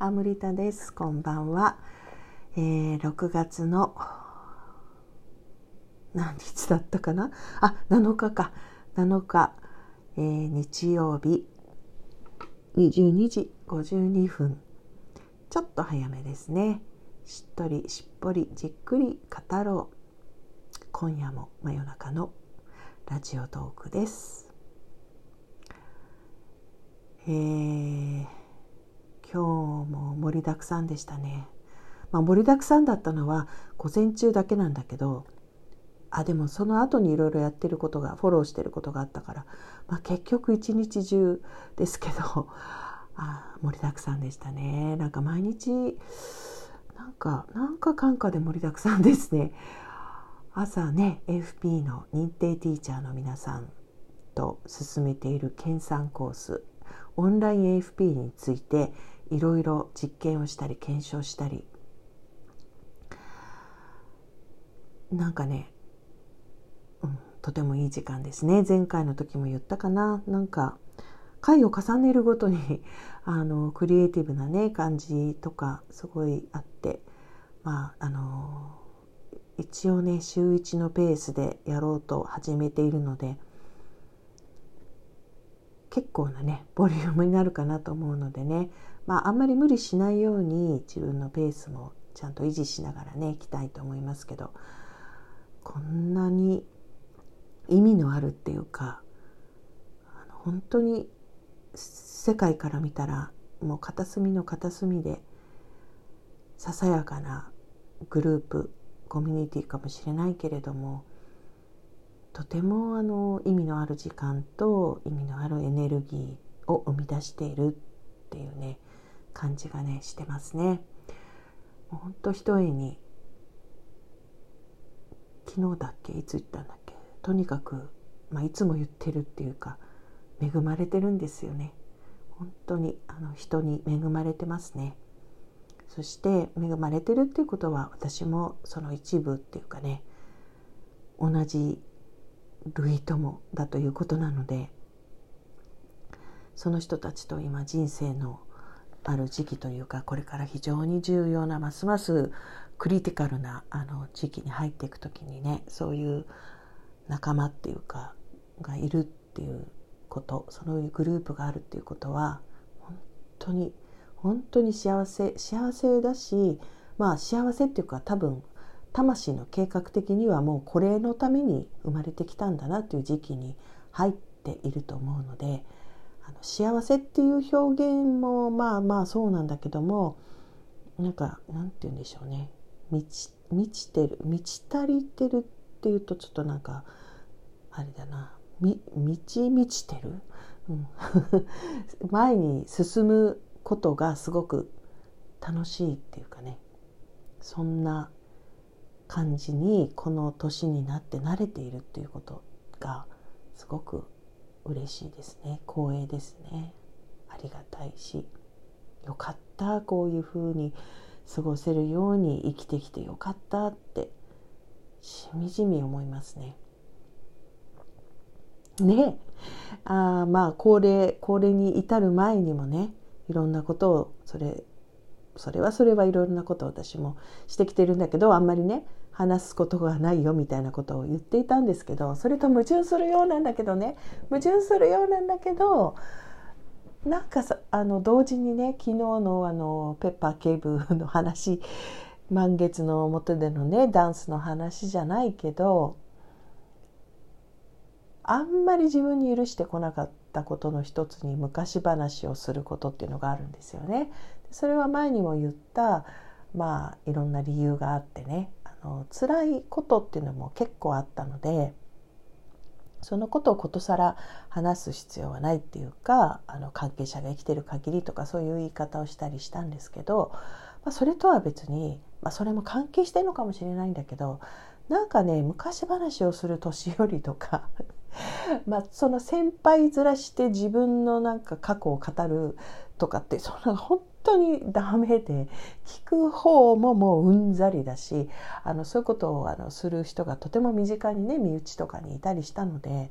アムリタです。こんばんは、えー、6月の何日だったかな？あ7日か。7日、えー、日曜日。22時52分。ちょっと早めですね。しっとりしっぽりじっくり語ろう。今夜も真夜中のラジオトークです。えー今日も盛りだくさんでしたね。まあ、盛りだくさんだったのは午前中だけなんだけどあでもその後にいろいろやってることがフォローしてることがあったから、まあ、結局一日中ですけど あ盛りだくさんでしたねなんか毎日なんかなんか感化で盛りだくさんですね朝ね FP の認定ティーチャーの皆さんと進めている研鑽コースオンライン AFP についていろいろ実験をしたり検証したり。なんかね、うん、とてもいい時間ですね。前回の時も言ったかな。なんか回を重ねるごとに あのクリエイティブなね感じとかすごいあって。まああの一応ね週1のペースでやろうと始めているので結構なねボリュームになるかなと思うのでね。まああんまり無理しないように自分のペースもちゃんと維持しながらねいきたいと思いますけど。こんなに意味のあるっていうか本当に世界から見たらもう片隅の片隅でささやかなグループコミュニティかもしれないけれどもとてもあの意味のある時間と意味のあるエネルギーを生み出しているっていうね感じがねしてますね。もうほんとひとえに昨日だっけ？いつ言ったんだっけ？とにかく、まあ、いつも言ってるっていうか恵まれてるんですよね。本当にあの人に恵まれてますね。そして恵まれてるっていうことは私もその一部っていうかね同じ類友だということなのでその人たちと今人生のある時期というかこれから非常に重要なますますクリティカルなあの時期に入っていく時にねそういう仲間っていうかがいるっていうことそういうグループがあるっていうことは本当に本当に幸せ幸せだしまあ幸せっていうか多分魂の計画的にはもうこれのために生まれてきたんだなという時期に入っていると思うのであの幸せっていう表現もまあまあそうなんだけどもなんかなんて言うんでしょうね。満ち満ちてる満ち足りてるっていうとちょっとなんかあれだな。満ち満ちてる、うん、前に進むことがすごく楽しいっていうかね。そんな感じにこの年になって慣れているっていうことがすごく嬉しいですね。光栄ですね。ありがたいしよかったこういうふうに過ごせるように生きてきてよかったってしみじみ思いますね。ね。あまあ高齢高齢に至る前にもねいろんなことをそれそれはそれはいろんなことを私もしてきてるんだけどあんまりね話すことがないよみたいなことを言っていたんですけどそれと矛盾するようなんだけどね矛盾するようなんだけどなんかさあの同時にね昨日のあのペッパー警部の話満月の表でのねダンスの話じゃないけどあんまり自分に許してこなかったことの一つに昔話をすることっていうのがあるんですよね。それは前にも言ったまあいろんな理由があってねあの辛いことっていうのも結構あったのでそのことをことさら話す必要はないっていうかあの関係者が生きてる限りとかそういう言い方をしたりしたんですけど、まあ、それとは別に、まあ、それも関係してるのかもしれないんだけどなんかね昔話をする年寄りとか まあその先輩面して自分のなんか過去を語るとかってそんな本当にダメで聞く方ももううんざりだしあのそういうことをあのする人がとても身近にね身内とかにいたりしたので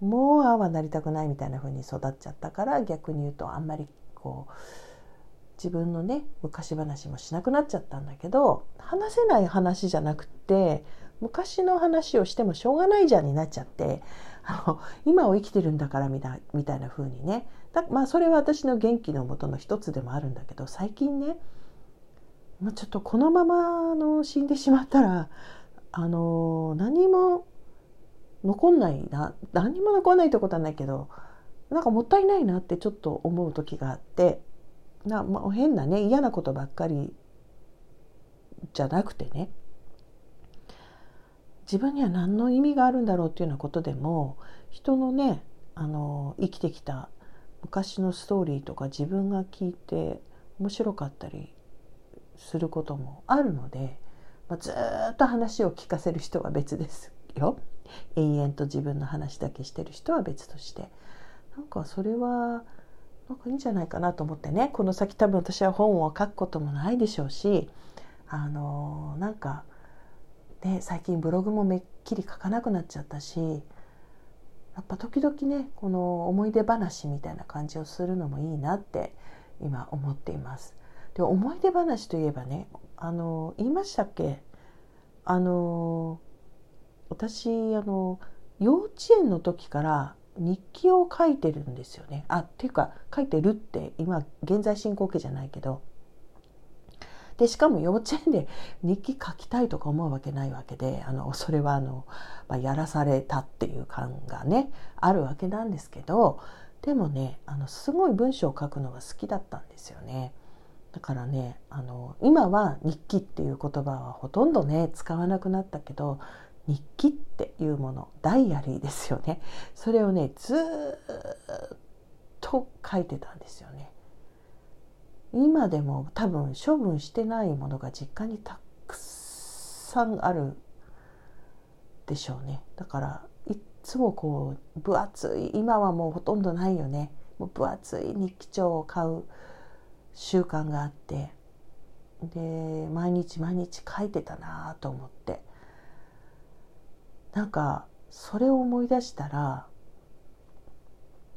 もうああはなりたくないみたいな風に育っちゃったから逆に言うとあんまりこう自分のね昔話もしなくなっちゃったんだけど話せない話じゃなくって昔の話をしてもしょうがないじゃんになっちゃってあ の今を生きてるんだからみたいみたいな風にね。まあそれは私の元気のもとの一つでもあるんだけど最近ね、まあ、ちょっとこのままの死んでしまったらあの何も残んないな何も残んないってことはないけどなんかもったいないなってちょっと思う時があってな、まあ、変なね嫌なことばっかりじゃなくてね自分には何の意味があるんだろうっていうようなことでも人のねあの生きてきた昔のストーリーとか自分が聞いて面白かったりすることもあるので、まあ、ずっと話を聞かせる人は別ですよ。延々と自分の話だけしてる人は別としてなんかそれはなんかいいんじゃないかなと思ってねこの先多分私は本を書くこともないでしょうしあのなんかね最近ブログもめっきり書かなくなっちゃったしやっぱ時々ねこの思い出話みたいな感じをするのもいいなって今思っています。で思い出話といえばねあの言いましたっけ？あの私あの幼稚園の時から日記を書いてるんですよね。あっていうか書いてるって今現在進行形じゃないけどでしかも幼稚園で日記書きたいとか思うわけないわけであのそれはあの、まあ、やらされたっていう感がねあるわけなんですけどでもねあのすごい文章を書くのが好きだったんですよね。だからねあの今は日記っていう言葉はほとんどね使わなくなったけど日記っていうものダイアリーですよねそれをねずっと書いてたんですよね今でも多分処分してないものが実家にたくさんあるでしょうね。だからいつもこう分厚い今はもうほとんどないよね。もう分厚い日記帳を買う習慣があって。で毎日毎日書いてたなと思って。なんかそれを思い出したら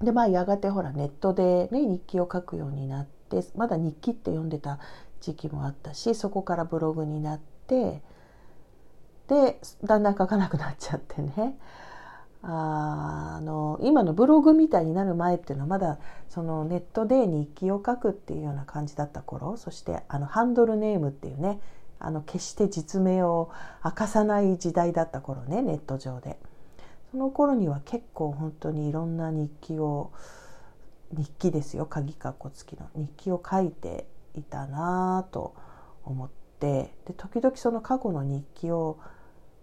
でまあやがてほらネットで、ね、日記を書くようになってまだ日記って読んでた時期もあったしそこからブログになってでだんだん書かなくなっちゃってね。あの今のブログみたいになる前っていうのはまだそのネットで日記を書くっていうような感じだった頃そしてあのハンドルネームっていうねあの決して実名を明かさない時代だった頃ねネット上で。その頃には結構本当にいろんな日記を日記ですよ鍵括弧付きの日記を書いていたなと思ってで時々その過去の日記を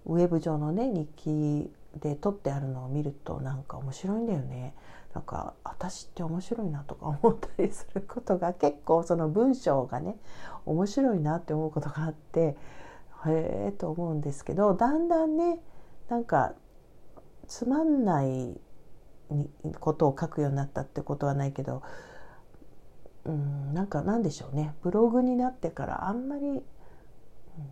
ウェブ上のね日記で撮ってあるのを見るとなんか面白いんだよね。なんか私って面白いなとか思ったりすることが結構その文章がね面白いなって思うことがあってへえと思うんですけどだんだんねなんかつまんないことを書くようになったってことはないけどうんなんかなんでしょうね。ブログになってからあんまり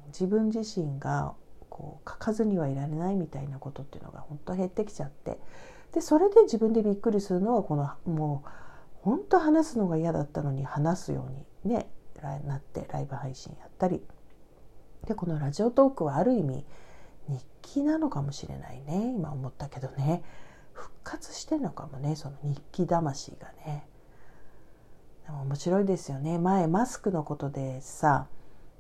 自分自身がこう書かずにはいられないみたいなことっていうのが本当減ってきちゃって。でそれで自分でびっくりするのはこのもう本当話すのが嫌だったのに話すようにねなってライブ配信やったり。でこのラジオトークはある意味日記なのかもしれないね今思ったけどね。復活してんのかもねその日記魂がね。でも面白いですよね。前マスクのことでさ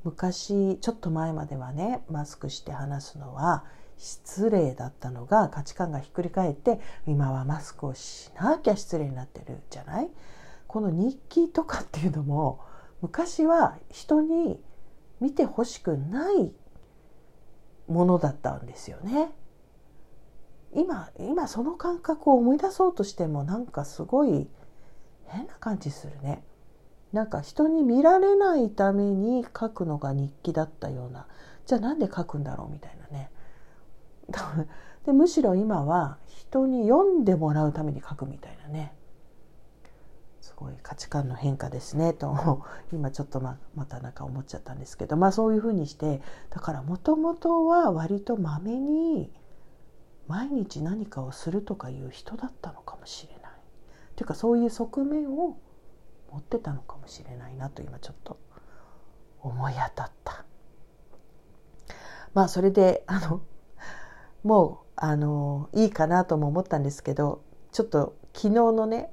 昔ちょっと前まではねマスクして話すのは失礼だったのが価値観がひっくり返って今はマスクをしなきゃ失礼になってるじゃない？この日記とかっていうのも昔は人に見てほしくないものだったんですよね。今今その感覚を思い出そうとしてもなんかすごい変な感じするね。なんか人に見られないために書くのが日記だったような。じゃあなんで書くんだろうみたいなね。でむしろ今は人に読んでもらうために書くみたいなね。すごい価値観の変化ですねと 今ちょっとままたなんか思っちゃったんですけど。まあそういうふうにしてだからもともとは割とまめに毎日何かをするとかいう人だったのかもしれない。っていうかそういう側面を持ってたのかもしれないなと今ちょっと思い当たった。まあそれであのもうあのいいかなとも思ったんですけどちょっと昨日のね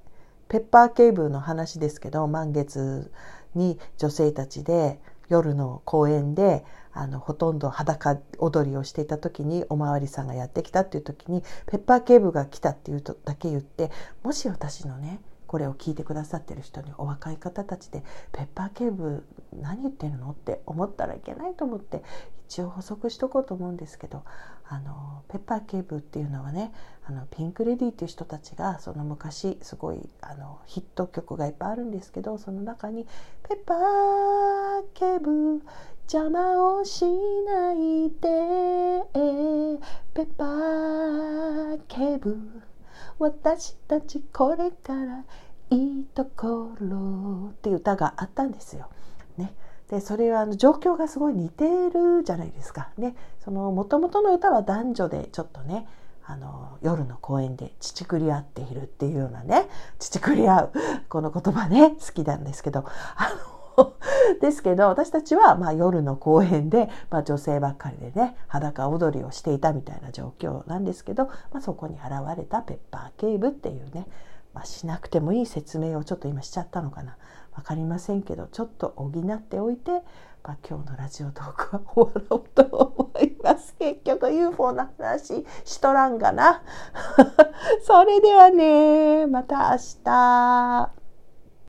ペッパー警部の話ですけど満月に女性たちで夜の公園であのほとんど裸踊りをしていた時におまわりさんがやってきたっていう時にペッパー警部が来たっていうとだけ言ってもし私のねこれを聞いてくださってる人にお若い方たちで「ペッパー警部何言ってるの?」って思ったらいけないと思って一応補足しとこうと思うんですけどあのペッパー警部っていうのはねあのピンク・レディーっていう人たちがその昔すごいあのヒット曲がいっぱいあるんですけどその中に「ペッパー警部邪魔をしないでペッパー警部私たちこれからいいところ」っていう歌があったんですよ。ね、でそれはあの状況がすごい似てるじゃないですか。ね、その元々の歌は男女でちょっとねあの夜の公園で乳くり合っているっていうようなね乳くり合うこの言葉ね好きなんですけど。あの ですけど私たちはまあ夜の公園で、まあ、女性ばっかりでね裸踊りをしていたみたいな状況なんですけど、まあ、そこに現れたペッパー警部っていうね、まあ、しなくてもいい説明をちょっと今しちゃったのかな。分かりませんけどちょっと補っておいて、まあ、今日のラジオトークは終わろうと思います。結局 UFO の話しとらんがな。それではねまた明日。